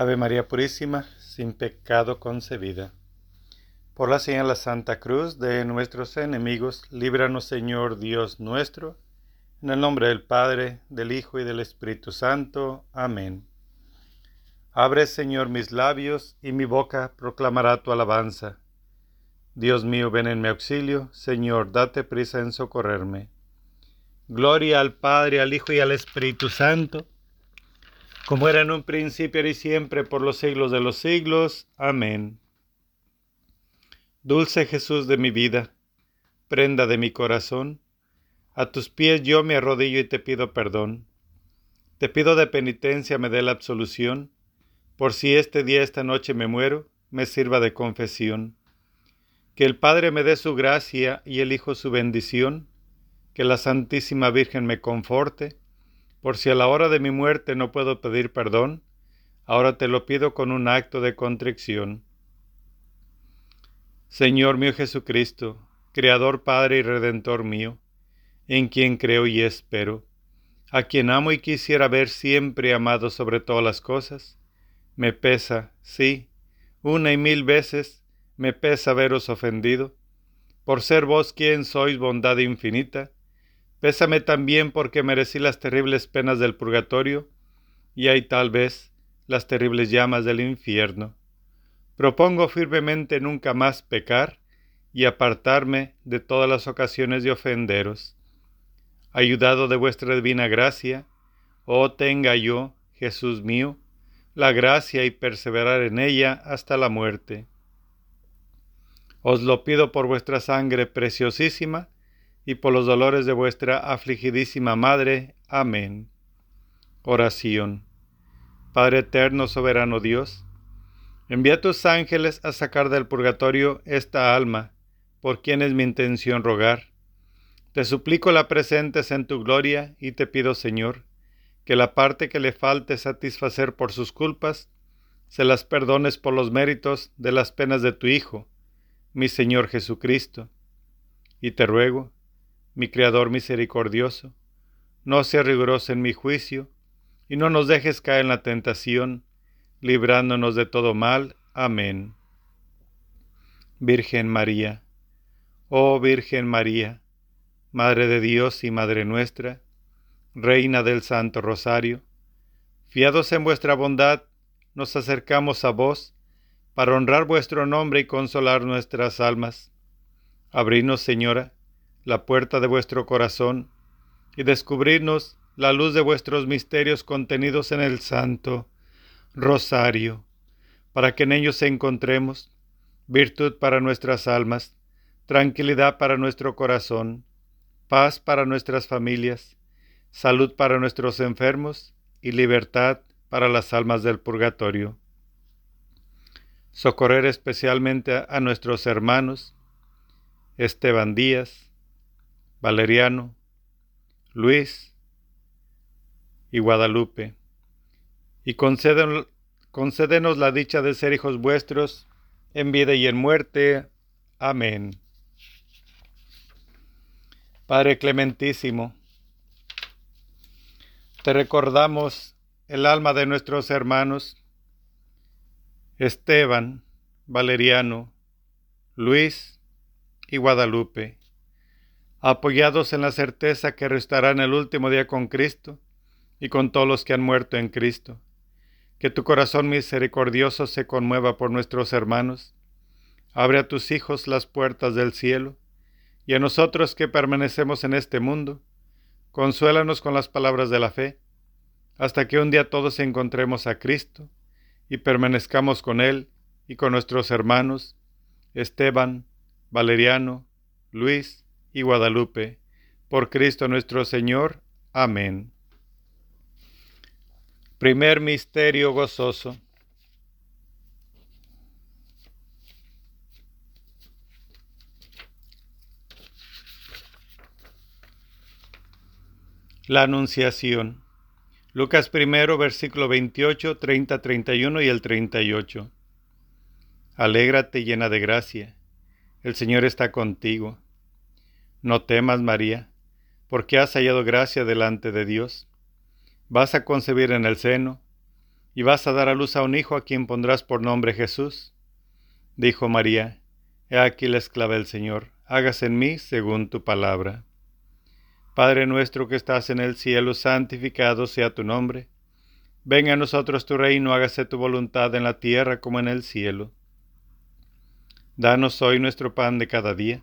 Ave María Purísima, sin pecado concebida. Por la señal de la Santa Cruz de nuestros enemigos, líbranos Señor Dios nuestro, en el nombre del Padre, del Hijo y del Espíritu Santo. Amén. Abre Señor mis labios y mi boca proclamará tu alabanza. Dios mío, ven en mi auxilio, Señor, date prisa en socorrerme. Gloria al Padre, al Hijo y al Espíritu Santo como era en un principio y siempre, por los siglos de los siglos. Amén. Dulce Jesús de mi vida, prenda de mi corazón, a tus pies yo me arrodillo y te pido perdón. Te pido de penitencia me dé la absolución, por si este día, esta noche me muero, me sirva de confesión. Que el Padre me dé su gracia y el Hijo su bendición, que la Santísima Virgen me conforte, por si a la hora de mi muerte no puedo pedir perdón, ahora te lo pido con un acto de contrición. Señor mío Jesucristo, Creador Padre y Redentor mío, en quien creo y espero, a quien amo y quisiera ver siempre amado sobre todas las cosas, me pesa, sí, una y mil veces me pesa veros ofendido, por ser vos quien sois bondad infinita, Pésame también porque merecí las terribles penas del purgatorio y hay tal vez las terribles llamas del infierno. Propongo firmemente nunca más pecar y apartarme de todas las ocasiones de ofenderos. Ayudado de vuestra divina gracia, oh tenga yo, Jesús mío, la gracia y perseverar en ella hasta la muerte. Os lo pido por vuestra sangre preciosísima, y por los dolores de vuestra afligidísima Madre. Amén. Oración. Padre eterno, soberano Dios, envía tus ángeles a sacar del purgatorio esta alma, por quien es mi intención rogar. Te suplico la presentes en tu gloria y te pido, Señor, que la parte que le falte satisfacer por sus culpas, se las perdones por los méritos de las penas de tu Hijo, mi Señor Jesucristo. Y te ruego, mi Creador misericordioso, no seas riguroso en mi juicio, y no nos dejes caer en la tentación, librándonos de todo mal. Amén. Virgen María, oh Virgen María, Madre de Dios y Madre nuestra, Reina del Santo Rosario, fiados en vuestra bondad, nos acercamos a vos para honrar vuestro nombre y consolar nuestras almas. Abrinos, Señora, la puerta de vuestro corazón y descubrirnos la luz de vuestros misterios contenidos en el Santo Rosario, para que en ellos encontremos virtud para nuestras almas, tranquilidad para nuestro corazón, paz para nuestras familias, salud para nuestros enfermos y libertad para las almas del purgatorio. Socorrer especialmente a nuestros hermanos Esteban Díaz, Valeriano, Luis y Guadalupe, y concédenos la dicha de ser hijos vuestros en vida y en muerte. Amén. Padre clementísimo, te recordamos el alma de nuestros hermanos Esteban, Valeriano, Luis y Guadalupe apoyados en la certeza que restarán el último día con Cristo y con todos los que han muerto en Cristo. Que tu corazón misericordioso se conmueva por nuestros hermanos. Abre a tus hijos las puertas del cielo, y a nosotros que permanecemos en este mundo, consuélanos con las palabras de la fe, hasta que un día todos encontremos a Cristo y permanezcamos con Él y con nuestros hermanos, Esteban, Valeriano, Luis, y Guadalupe, por Cristo nuestro Señor. Amén. Primer Misterio Gozoso. La Anunciación. Lucas primero, versículo 28, 30, 31 y el 38. Alégrate llena de gracia. El Señor está contigo. No temas, María, porque has hallado gracia delante de Dios. Vas a concebir en el seno y vas a dar a luz a un hijo a quien pondrás por nombre Jesús. Dijo María, He aquí la esclava del Señor, hágase en mí según tu palabra. Padre nuestro que estás en el cielo, santificado sea tu nombre. Venga a nosotros tu reino, hágase tu voluntad en la tierra como en el cielo. Danos hoy nuestro pan de cada día.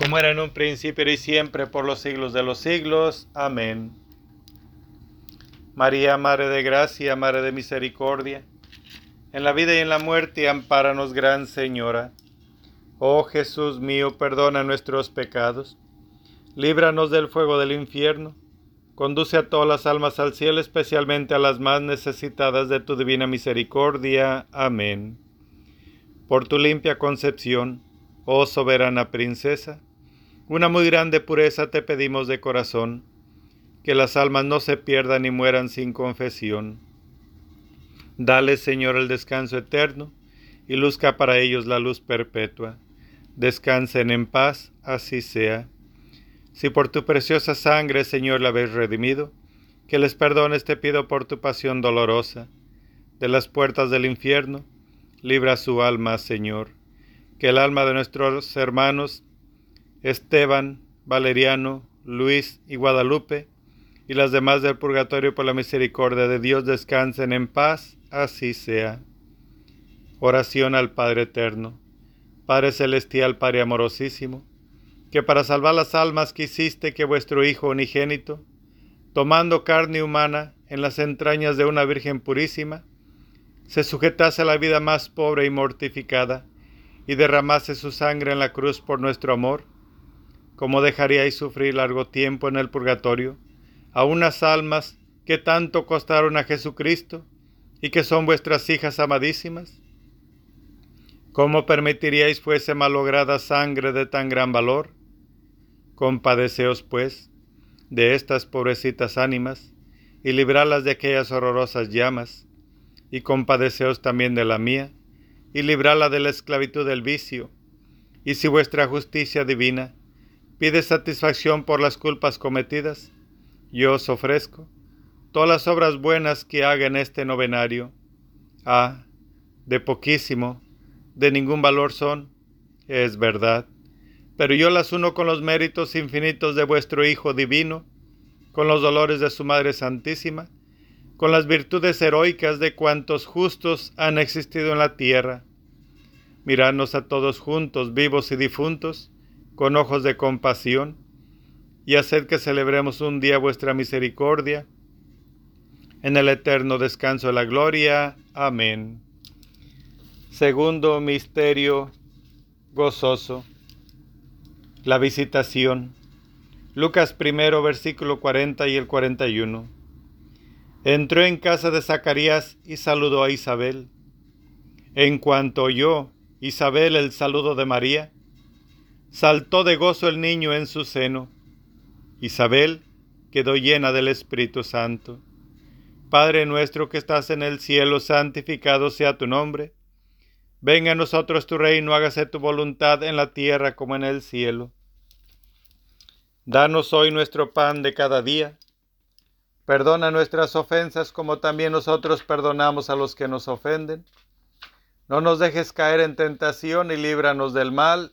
como era en un principio y siempre, por los siglos de los siglos. Amén. María, Madre de Gracia, Madre de Misericordia, en la vida y en la muerte, ampáranos, Gran Señora. Oh Jesús mío, perdona nuestros pecados líbranos del fuego del infierno, conduce a todas las almas al cielo, especialmente a las más necesitadas de tu divina misericordia. Amén. Por tu limpia concepción, oh soberana princesa, una muy grande pureza te pedimos de corazón, que las almas no se pierdan ni mueran sin confesión. Dale, Señor, el descanso eterno, y luzca para ellos la luz perpetua. Descansen en paz, así sea. Si por tu preciosa sangre, Señor, la habéis redimido, que les perdones te pido por tu pasión dolorosa. De las puertas del infierno, libra su alma, Señor. Que el alma de nuestros hermanos Esteban, Valeriano, Luis y Guadalupe, y las demás del purgatorio por la misericordia de Dios descansen en paz, así sea. Oración al Padre Eterno. Padre Celestial, Padre Amorosísimo, que para salvar las almas quisiste que vuestro Hijo unigénito, tomando carne humana, en las entrañas de una Virgen purísima, se sujetase a la vida más pobre y mortificada, y derramase su sangre en la cruz por nuestro amor, ¿cómo dejaríais sufrir largo tiempo en el purgatorio a unas almas que tanto costaron a Jesucristo y que son vuestras hijas amadísimas? ¿Cómo permitiríais fuese malograda sangre de tan gran valor? Compadeceos, pues, de estas pobrecitas ánimas, y librarlas de aquellas horrorosas llamas, y compadeceos también de la mía, y librarla de la esclavitud del vicio. Y si vuestra justicia divina pide satisfacción por las culpas cometidas, yo os ofrezco todas las obras buenas que haga en este novenario. Ah, de poquísimo, de ningún valor son, es verdad, pero yo las uno con los méritos infinitos de vuestro Hijo Divino, con los dolores de su Madre Santísima, con las virtudes heroicas de cuantos justos han existido en la tierra. Miradnos a todos juntos, vivos y difuntos, con ojos de compasión, y haced que celebremos un día vuestra misericordia, en el eterno descanso de la gloria. Amén. Segundo misterio gozoso. La visitación. Lucas primero, versículo 40 y el 41. Entró en casa de Zacarías y saludó a Isabel. En cuanto oyó Isabel el saludo de María, saltó de gozo el niño en su seno. Isabel quedó llena del Espíritu Santo. Padre nuestro que estás en el cielo, santificado sea tu nombre. Venga a nosotros tu reino, hágase tu voluntad en la tierra como en el cielo. Danos hoy nuestro pan de cada día. Perdona nuestras ofensas como también nosotros perdonamos a los que nos ofenden. No nos dejes caer en tentación y líbranos del mal.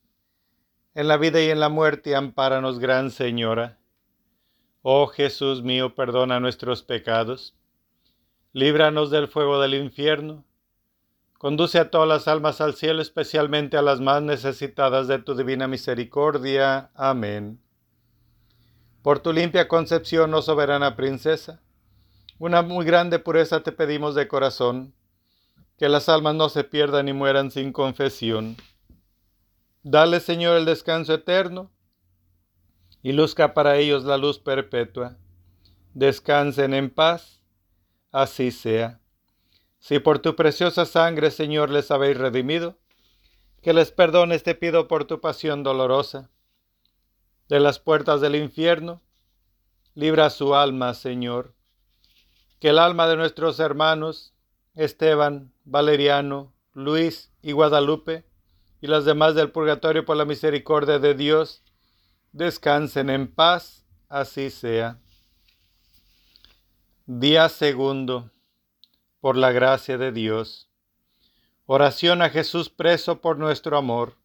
en la vida y en la muerte, ampáranos, Gran Señora. Oh Jesús mío, perdona nuestros pecados, líbranos del fuego del infierno, conduce a todas las almas al cielo, especialmente a las más necesitadas de tu divina misericordia. Amén. Por tu limpia concepción, oh soberana princesa, una muy grande pureza te pedimos de corazón que las almas no se pierdan y mueran sin confesión. Dale, Señor, el descanso eterno y luzca para ellos la luz perpetua. Descansen en paz, así sea. Si por tu preciosa sangre, Señor, les habéis redimido, que les perdones te pido por tu pasión dolorosa. De las puertas del infierno, libra su alma, Señor. Que el alma de nuestros hermanos, Esteban, Valeriano, Luis y Guadalupe, y las demás del purgatorio por la misericordia de Dios, descansen en paz, así sea. Día segundo, por la gracia de Dios. Oración a Jesús preso por nuestro amor.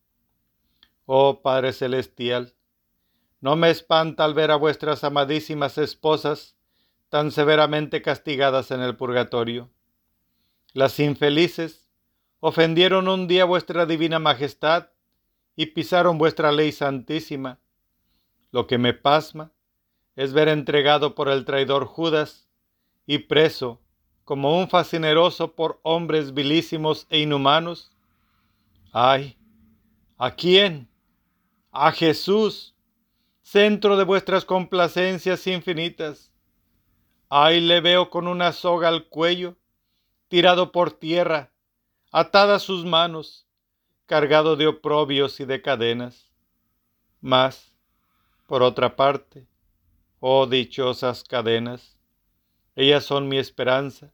Oh Padre Celestial, no me espanta al ver a vuestras amadísimas esposas tan severamente castigadas en el purgatorio las infelices ofendieron un día vuestra divina majestad y pisaron vuestra ley santísima. Lo que me pasma es ver entregado por el traidor Judas y preso como un fascineroso por hombres vilísimos e inhumanos. Ay, ¿a quién? A Jesús, centro de vuestras complacencias infinitas. Ay, le veo con una soga al cuello tirado por tierra, atadas sus manos, cargado de oprobios y de cadenas. Mas, por otra parte, oh dichosas cadenas, ellas son mi esperanza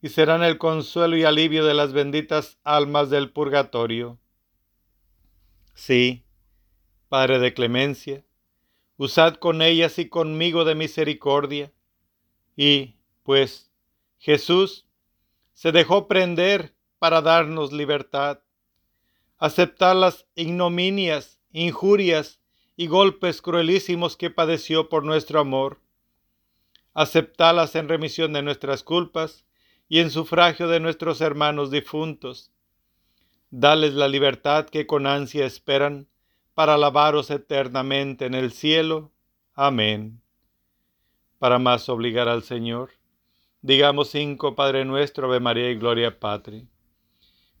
y serán el consuelo y alivio de las benditas almas del purgatorio. Sí, Padre de clemencia, usad con ellas y conmigo de misericordia, y, pues, Jesús, se dejó prender para darnos libertad. Aceptar las ignominias, injurias y golpes cruelísimos que padeció por nuestro amor. Aceptarlas en remisión de nuestras culpas y en sufragio de nuestros hermanos difuntos. Dales la libertad que con ansia esperan para alabaros eternamente en el cielo. Amén. Para más obligar al Señor Digamos cinco, Padre nuestro, Ave María y Gloria Patri.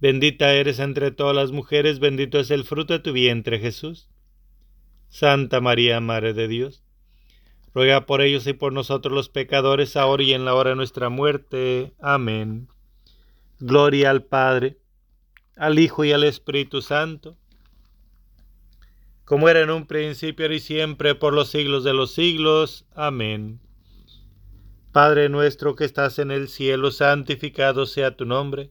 Bendita eres entre todas las mujeres, bendito es el fruto de tu vientre Jesús. Santa María, Madre de Dios, ruega por ellos y por nosotros los pecadores, ahora y en la hora de nuestra muerte. Amén. Gloria al Padre, al Hijo y al Espíritu Santo, como era en un principio y siempre, por los siglos de los siglos. Amén. Padre nuestro que estás en el cielo, santificado sea tu nombre.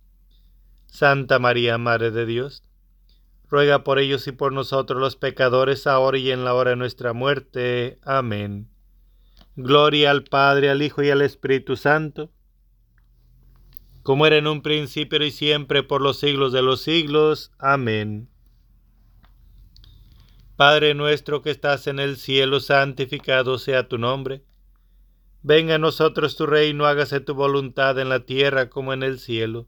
Santa María, Madre de Dios, ruega por ellos y por nosotros los pecadores, ahora y en la hora de nuestra muerte. Amén. Gloria al Padre, al Hijo y al Espíritu Santo, como era en un principio y siempre, por los siglos de los siglos. Amén. Padre nuestro que estás en el cielo, santificado sea tu nombre. Venga a nosotros tu reino, hágase tu voluntad en la tierra como en el cielo.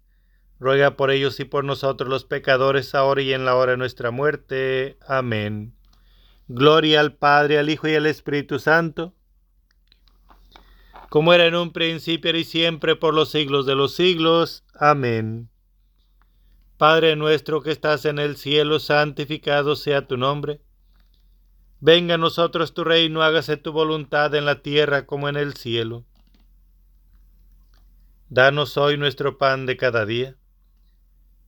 ruega por ellos y por nosotros los pecadores, ahora y en la hora de nuestra muerte. Amén. Gloria al Padre, al Hijo y al Espíritu Santo, como era en un principio y siempre por los siglos de los siglos. Amén. Padre nuestro que estás en el cielo, santificado sea tu nombre. Venga a nosotros tu reino, hágase tu voluntad en la tierra como en el cielo. Danos hoy nuestro pan de cada día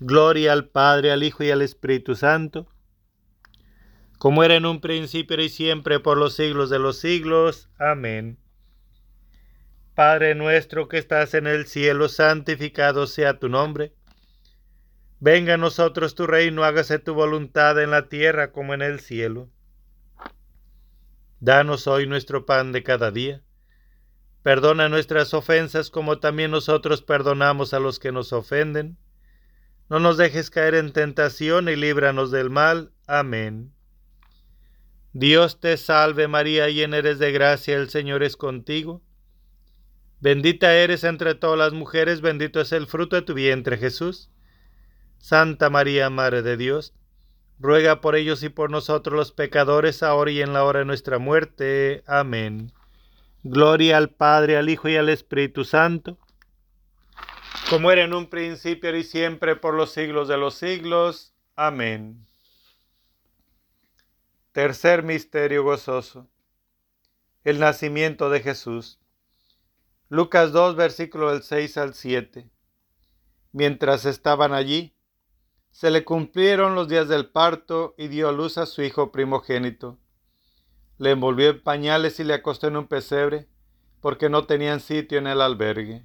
Gloria al Padre, al Hijo y al Espíritu Santo, como era en un principio y siempre por los siglos de los siglos. Amén. Padre nuestro que estás en el cielo, santificado sea tu nombre. Venga a nosotros tu reino, hágase tu voluntad en la tierra como en el cielo. Danos hoy nuestro pan de cada día. Perdona nuestras ofensas como también nosotros perdonamos a los que nos ofenden no nos dejes caer en tentación y líbranos del mal. Amén. Dios te salve María, llena eres de gracia, el Señor es contigo. Bendita eres entre todas las mujeres, bendito es el fruto de tu vientre Jesús. Santa María, Madre de Dios, ruega por ellos y por nosotros los pecadores, ahora y en la hora de nuestra muerte. Amén. Gloria al Padre, al Hijo y al Espíritu Santo como era en un principio y siempre por los siglos de los siglos. Amén. Tercer misterio gozoso. El nacimiento de Jesús. Lucas 2, versículo del 6 al 7. Mientras estaban allí, se le cumplieron los días del parto y dio a luz a su hijo primogénito. Le envolvió en pañales y le acostó en un pesebre, porque no tenían sitio en el albergue.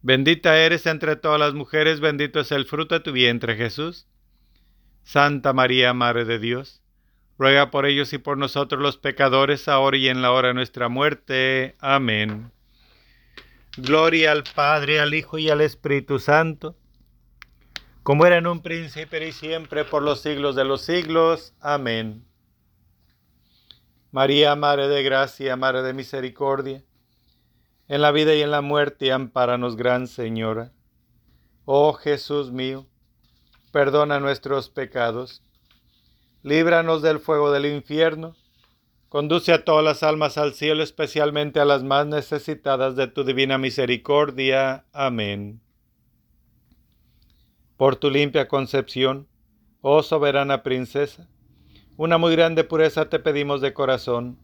Bendita eres entre todas las mujeres, bendito es el fruto de tu vientre Jesús. Santa María, Madre de Dios, ruega por ellos y por nosotros los pecadores, ahora y en la hora de nuestra muerte. Amén. Gloria al Padre, al Hijo y al Espíritu Santo, como era en un príncipe y siempre, por los siglos de los siglos. Amén. María, Madre de Gracia, Madre de Misericordia, en la vida y en la muerte, ampáranos, Gran Señora. Oh Jesús mío, perdona nuestros pecados, líbranos del fuego del infierno, conduce a todas las almas al cielo, especialmente a las más necesitadas de tu divina misericordia. Amén. Por tu limpia concepción, oh soberana princesa, una muy grande pureza te pedimos de corazón,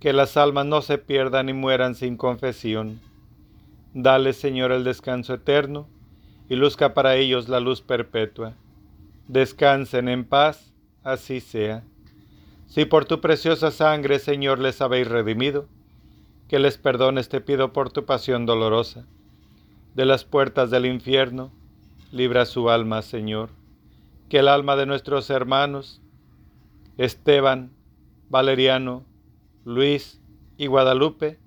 que las almas no se pierdan y mueran sin confesión. Dale, Señor, el descanso eterno y luzca para ellos la luz perpetua. Descansen en paz, así sea. Si por tu preciosa sangre, Señor, les habéis redimido, que les perdones te pido por tu pasión dolorosa. De las puertas del infierno, libra su alma, Señor. Que el alma de nuestros hermanos, Esteban, Valeriano, Luis y Guadalupe,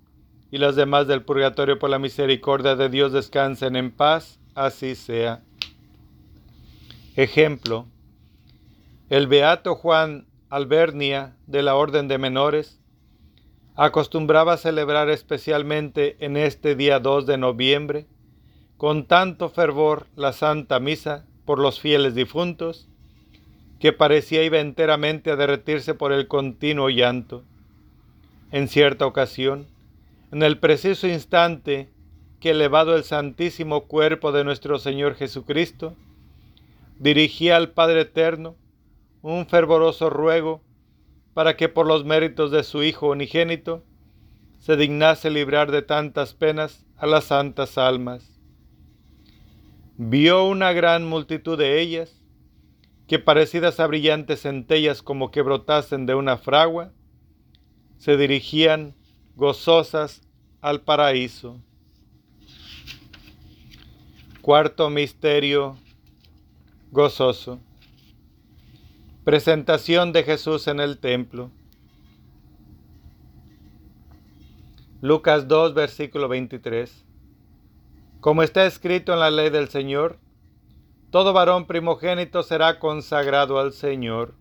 y las demás del purgatorio por la misericordia de Dios descansen en paz así sea. Ejemplo, el beato Juan Albernia de la Orden de Menores acostumbraba a celebrar especialmente en este día 2 de noviembre con tanto fervor la Santa Misa por los fieles difuntos que parecía iba enteramente a derretirse por el continuo llanto. En cierta ocasión, en el preciso instante que elevado el santísimo cuerpo de nuestro Señor Jesucristo, dirigía al Padre Eterno un fervoroso ruego para que por los méritos de su Hijo unigénito se dignase librar de tantas penas a las santas almas. Vio una gran multitud de ellas, que parecidas a brillantes centellas como que brotasen de una fragua, se dirigían gozosas al paraíso. Cuarto misterio gozoso. Presentación de Jesús en el templo. Lucas 2, versículo 23. Como está escrito en la ley del Señor, todo varón primogénito será consagrado al Señor.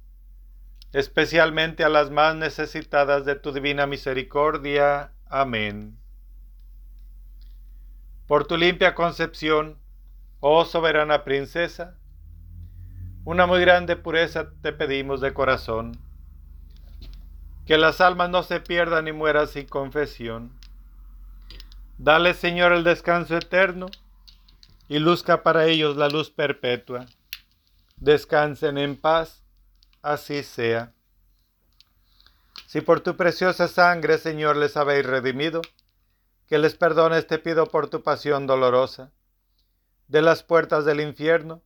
especialmente a las más necesitadas de tu divina misericordia. Amén. Por tu limpia concepción, oh soberana princesa, una muy grande pureza te pedimos de corazón, que las almas no se pierdan ni mueran sin confesión Dale, Señor, el descanso eterno y luzca para ellos la luz perpetua. Descansen en paz, así sea. Si por tu preciosa sangre, Señor, les habéis redimido, que les perdones te pido por tu pasión dolorosa. De las puertas del infierno,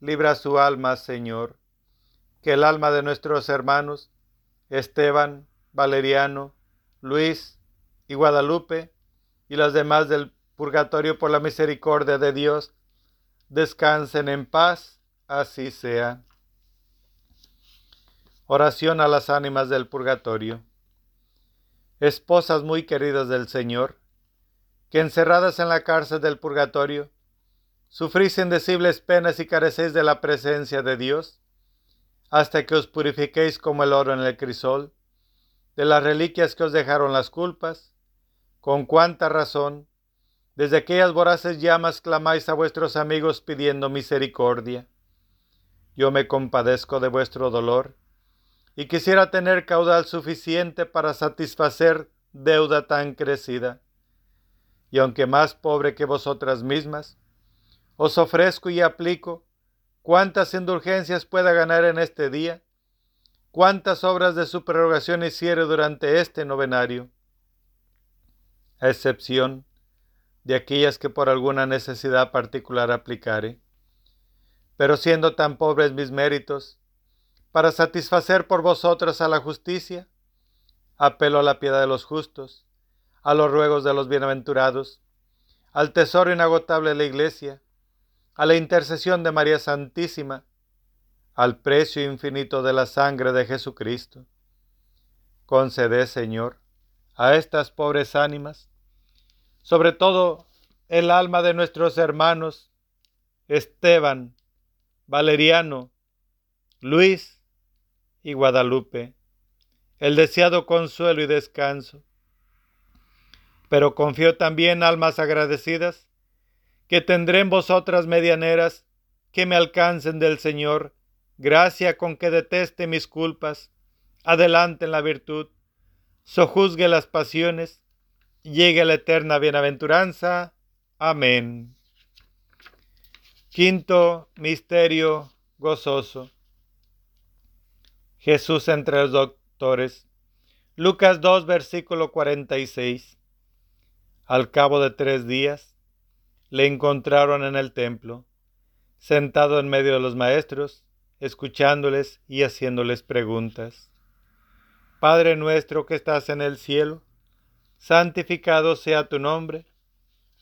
libra su alma, Señor. Que el alma de nuestros hermanos, Esteban, Valeriano, Luis y Guadalupe, y las demás del purgatorio por la misericordia de Dios descansen en paz, así sea. Oración a las ánimas del purgatorio. esposas muy queridas del Señor, que encerradas en la cárcel del purgatorio, sufrís indecibles penas y carecéis de la presencia de Dios, hasta que os purifiquéis como el oro en el crisol, de las reliquias que os dejaron las culpas, con cuánta razón, desde aquellas voraces llamas clamáis a vuestros amigos pidiendo misericordia. Yo me compadezco de vuestro dolor, y quisiera tener caudal suficiente para satisfacer deuda tan crecida. Y aunque más pobre que vosotras mismas, os ofrezco y aplico cuántas indulgencias pueda ganar en este día, cuántas obras de su prerrogación hiciere durante este novenario, a excepción de aquellas que por alguna necesidad particular aplicare. Pero siendo tan pobres mis méritos, para satisfacer por vosotras a la justicia, apelo a la piedad de los justos, a los ruegos de los bienaventurados, al tesoro inagotable de la Iglesia, a la intercesión de María Santísima, al precio infinito de la sangre de Jesucristo. Concede, Señor, a estas pobres ánimas, sobre todo el alma de nuestros hermanos Esteban, Valeriano, Luis, y Guadalupe, el deseado consuelo y descanso. Pero confío también, almas agradecidas, que tendré en vosotras medianeras que me alcancen del Señor, gracia con que deteste mis culpas, adelante en la virtud, sojuzgue las pasiones, llegue a la eterna bienaventuranza. Amén. Quinto misterio gozoso. Jesús entre los doctores. Lucas 2, versículo 46. Al cabo de tres días, le encontraron en el templo, sentado en medio de los maestros, escuchándoles y haciéndoles preguntas. Padre nuestro que estás en el cielo, santificado sea tu nombre.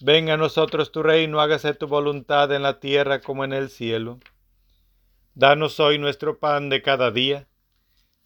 Venga a nosotros tu reino, hágase tu voluntad en la tierra como en el cielo. Danos hoy nuestro pan de cada día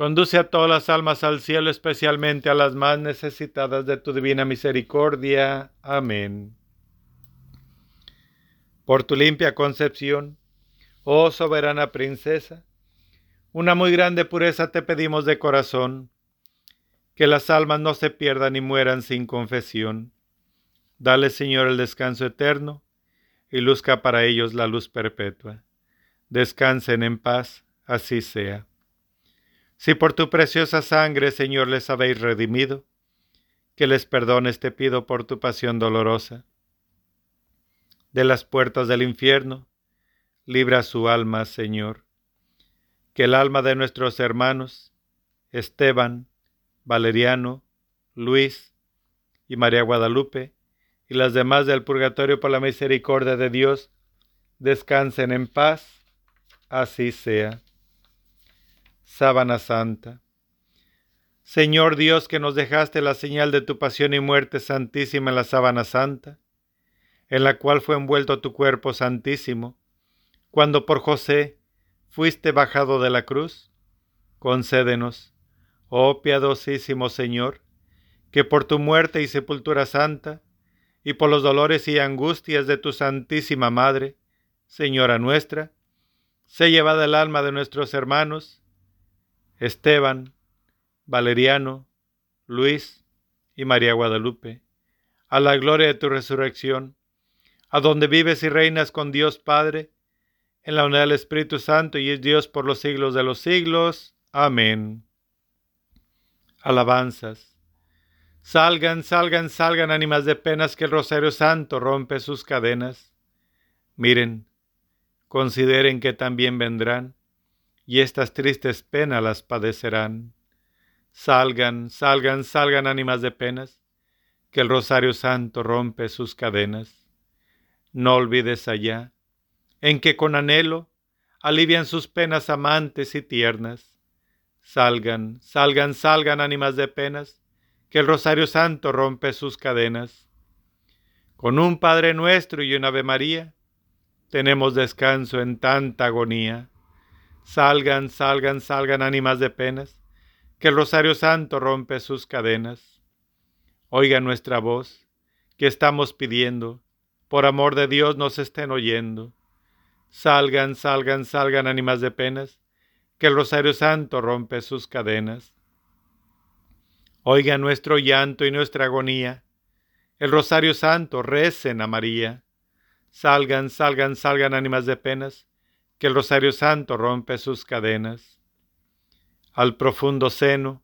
conduce a todas las almas al cielo, especialmente a las más necesitadas de tu divina misericordia. Amén. Por tu limpia concepción, oh soberana princesa, una muy grande pureza te pedimos de corazón, que las almas no se pierdan ni mueran sin confesión. Dale, Señor, el descanso eterno, y luzca para ellos la luz perpetua. Descansen en paz, así sea. Si por tu preciosa sangre, Señor, les habéis redimido, que les perdones te pido por tu pasión dolorosa. De las puertas del infierno, libra su alma, Señor que el alma de nuestros hermanos Esteban, Valeriano, Luis y María Guadalupe y las demás del purgatorio por la misericordia de Dios descansen en paz, así sea. Sábana Santa. Señor Dios que nos dejaste la señal de tu pasión y muerte santísima en la sábana santa, en la cual fue envuelto tu cuerpo santísimo, cuando por José fuiste bajado de la cruz, concédenos, oh piadosísimo Señor, que por tu muerte y sepultura santa, y por los dolores y angustias de tu Santísima Madre, Señora nuestra, se llevada el alma de nuestros hermanos, Esteban, Valeriano, Luis y María Guadalupe, a la gloria de tu resurrección, a donde vives y reinas con Dios Padre, en la unidad del Espíritu Santo y es Dios por los siglos de los siglos. Amén. Alabanzas. Salgan, salgan, salgan ánimas de penas que el Rosario Santo rompe sus cadenas. Miren, consideren que también vendrán y estas tristes penas las padecerán. Salgan, salgan, salgan ánimas de penas, que el Rosario Santo rompe sus cadenas. No olvides allá en que con anhelo alivian sus penas amantes y tiernas. Salgan, salgan, salgan ánimas de penas, que el Rosario Santo rompe sus cadenas. Con un Padre nuestro y un Ave María, tenemos descanso en tanta agonía. Salgan, salgan, salgan ánimas de penas, que el Rosario Santo rompe sus cadenas. Oigan nuestra voz, que estamos pidiendo, por amor de Dios nos estén oyendo. Salgan, salgan, salgan ánimas de penas, que el Rosario Santo rompe sus cadenas. Oiga nuestro llanto y nuestra agonía. El Rosario Santo recen a María. Salgan, salgan, salgan ánimas de penas, que el Rosario Santo rompe sus cadenas. Al profundo seno,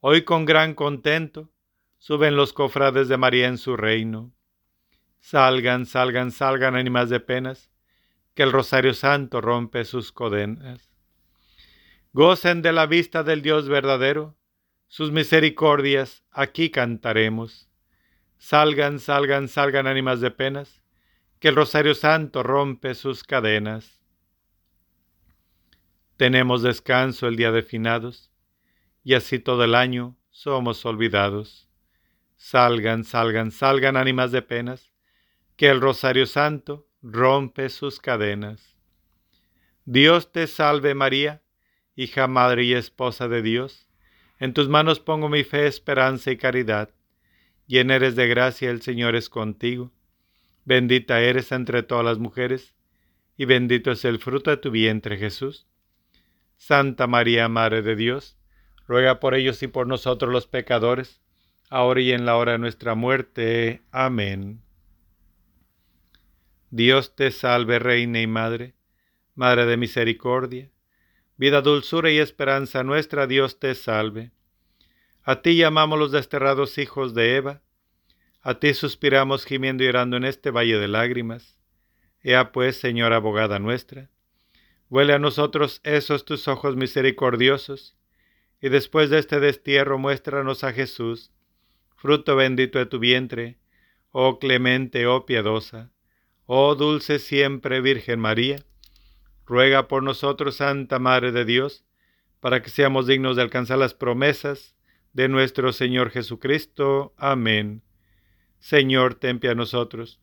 hoy con gran contento, suben los cofrades de María en su reino. Salgan, salgan, salgan ánimas de penas, que el Rosario Santo rompe sus cadenas. Gocen de la vista del Dios verdadero, sus misericordias aquí cantaremos. Salgan, salgan, salgan ánimas de penas, que el Rosario Santo rompe sus cadenas. Tenemos descanso el día de finados, y así todo el año somos olvidados. Salgan, salgan, salgan ánimas de penas, que el Rosario Santo rompe sus cadenas. Dios te salve María, hija, madre y esposa de Dios, En tus manos pongo mi fe, esperanza y caridad. Llena eres de gracia, el Señor es contigo. Bendita eres entre todas las mujeres, y bendito es el fruto de tu vientre, Jesús. Santa María, Madre de Dios, ruega por ellos y por nosotros los pecadores, ahora y en la hora de nuestra muerte. Amén. Dios te salve, Reina y Madre, Madre de Misericordia, vida, dulzura y esperanza nuestra, Dios te salve. A ti llamamos los desterrados hijos de Eva, a ti suspiramos gimiendo y llorando en este valle de lágrimas. Ea pues, Señora abogada nuestra, huele a nosotros esos tus ojos misericordiosos, y después de este destierro muéstranos a Jesús, fruto bendito de tu vientre, oh clemente, oh piadosa, oh dulce siempre Virgen María, ruega por nosotros, Santa Madre de Dios, para que seamos dignos de alcanzar las promesas de nuestro Señor Jesucristo. Amén. Señor, ten a nosotros.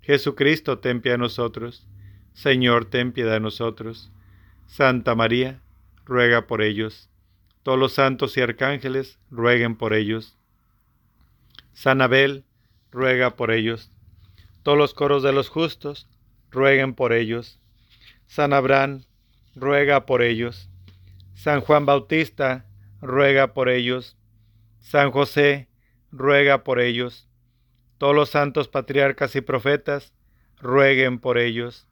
Jesucristo, ten a nosotros. Señor, ten piedad de nosotros. Santa María, ruega por ellos. Todos los santos y arcángeles, rueguen por ellos. San Abel, ruega por ellos. Todos los coros de los justos, rueguen por ellos. San Abraham, ruega por ellos. San Juan Bautista, ruega por ellos. San José, ruega por ellos. Todos los santos patriarcas y profetas, rueguen por ellos.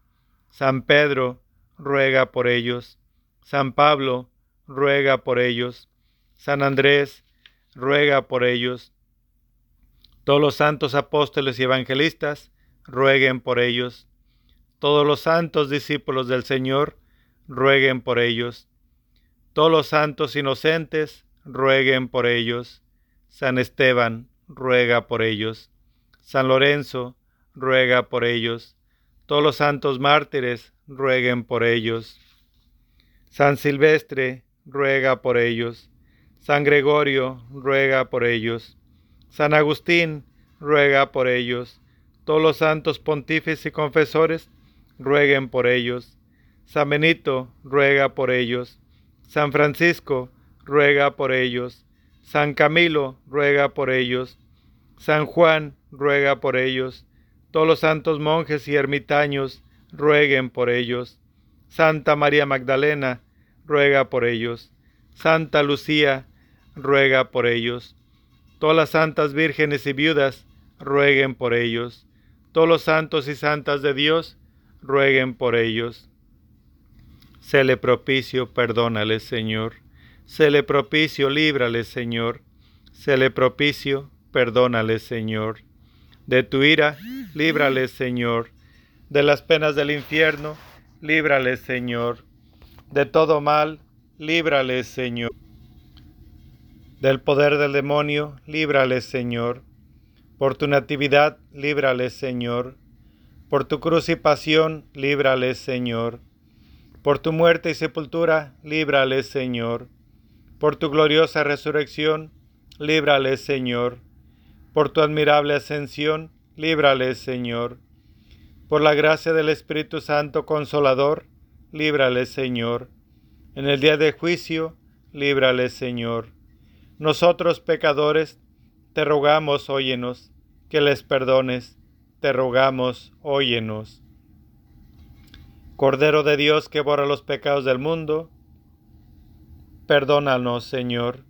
San Pedro, ruega por ellos. San Pablo, ruega por ellos. San Andrés, ruega por ellos. Todos los santos apóstoles y evangelistas, rueguen por ellos. Todos los santos discípulos del Señor, rueguen por ellos. Todos los santos inocentes, rueguen por ellos. San Esteban, ruega por ellos. San Lorenzo, ruega por ellos. Todos los santos mártires, rueguen por ellos. San Silvestre, ruega por ellos. San Gregorio, ruega por ellos. San Agustín, ruega por ellos. Todos los santos pontífices y confesores, rueguen por ellos. San Benito, ruega por ellos. San Francisco, ruega por ellos. San Camilo, ruega por ellos. San Juan, ruega por ellos. Todos los santos monjes y ermitaños, rueguen por ellos. Santa María Magdalena, ruega por ellos. Santa Lucía, ruega por ellos. Todas las santas vírgenes y viudas, rueguen por ellos. Todos los santos y santas de Dios, rueguen por ellos. Sele propicio, perdónale, Señor. Sele propicio, líbrale, Señor. Sele propicio, perdónale, Señor. De tu ira, líbrale, Señor. De las penas del infierno, líbrale, Señor. De todo mal, líbrale, Señor. Del poder del demonio, líbrale, Señor. Por tu natividad, líbrale, Señor. Por tu cruz y pasión, líbrale, Señor. Por tu muerte y sepultura, líbrale, Señor. Por tu gloriosa resurrección, líbrale, Señor por tu admirable ascensión, líbrale, Señor. Por la gracia del Espíritu Santo Consolador, líbrale, Señor. En el día de juicio, líbrale, Señor. Nosotros, pecadores, te rogamos, óyenos, que les perdones, te rogamos, óyenos. Cordero de Dios que borra los pecados del mundo, perdónanos, Señor.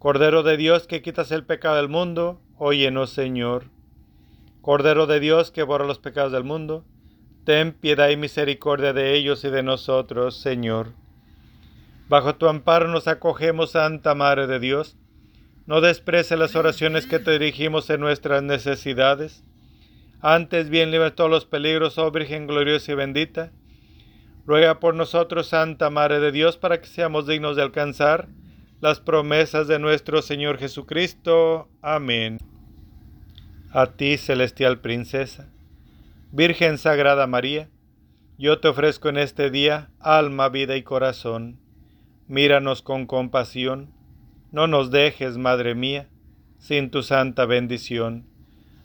Cordero de Dios que quitas el pecado del mundo, Óyenos, Señor. Cordero de Dios que borra los pecados del mundo, ten piedad y misericordia de ellos y de nosotros, Señor. Bajo tu amparo nos acogemos, Santa Madre de Dios. No desprece las oraciones que te dirigimos en nuestras necesidades. Antes bien libre todos los peligros, oh Virgen gloriosa y bendita. Ruega por nosotros, Santa Madre de Dios, para que seamos dignos de alcanzar las promesas de nuestro Señor Jesucristo. Amén a ti, celestial princesa. Virgen Sagrada María, yo te ofrezco en este día alma, vida y corazón. Míranos con compasión, no nos dejes, Madre mía, sin tu santa bendición.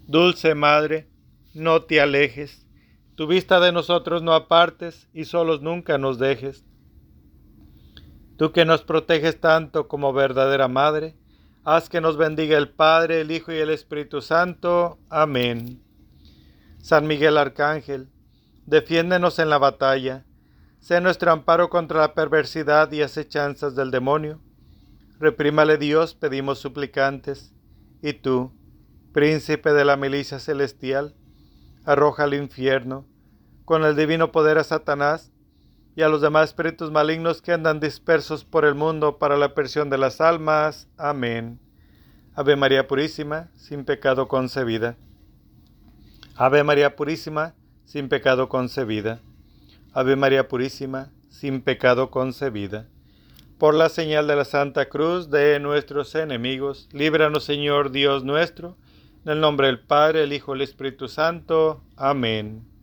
Dulce Madre, no te alejes, tu vista de nosotros no apartes y solos nunca nos dejes. Tú que nos proteges tanto como verdadera Madre, haz que nos bendiga el Padre, el Hijo y el Espíritu Santo. Amén. San Miguel Arcángel, defiéndenos en la batalla, sé nuestro amparo contra la perversidad y acechanzas del demonio. Reprímale Dios, pedimos suplicantes, y tú, príncipe de la milicia celestial, arroja al infierno, con el divino poder a Satanás, y a los demás espíritus malignos que andan dispersos por el mundo para la persión de las almas. Amén. Ave María Purísima, sin pecado concebida. Ave María Purísima, sin pecado concebida. Ave María Purísima, sin pecado concebida. Por la señal de la Santa Cruz de nuestros enemigos, líbranos Señor Dios nuestro, en el nombre del Padre, el Hijo y el Espíritu Santo. Amén.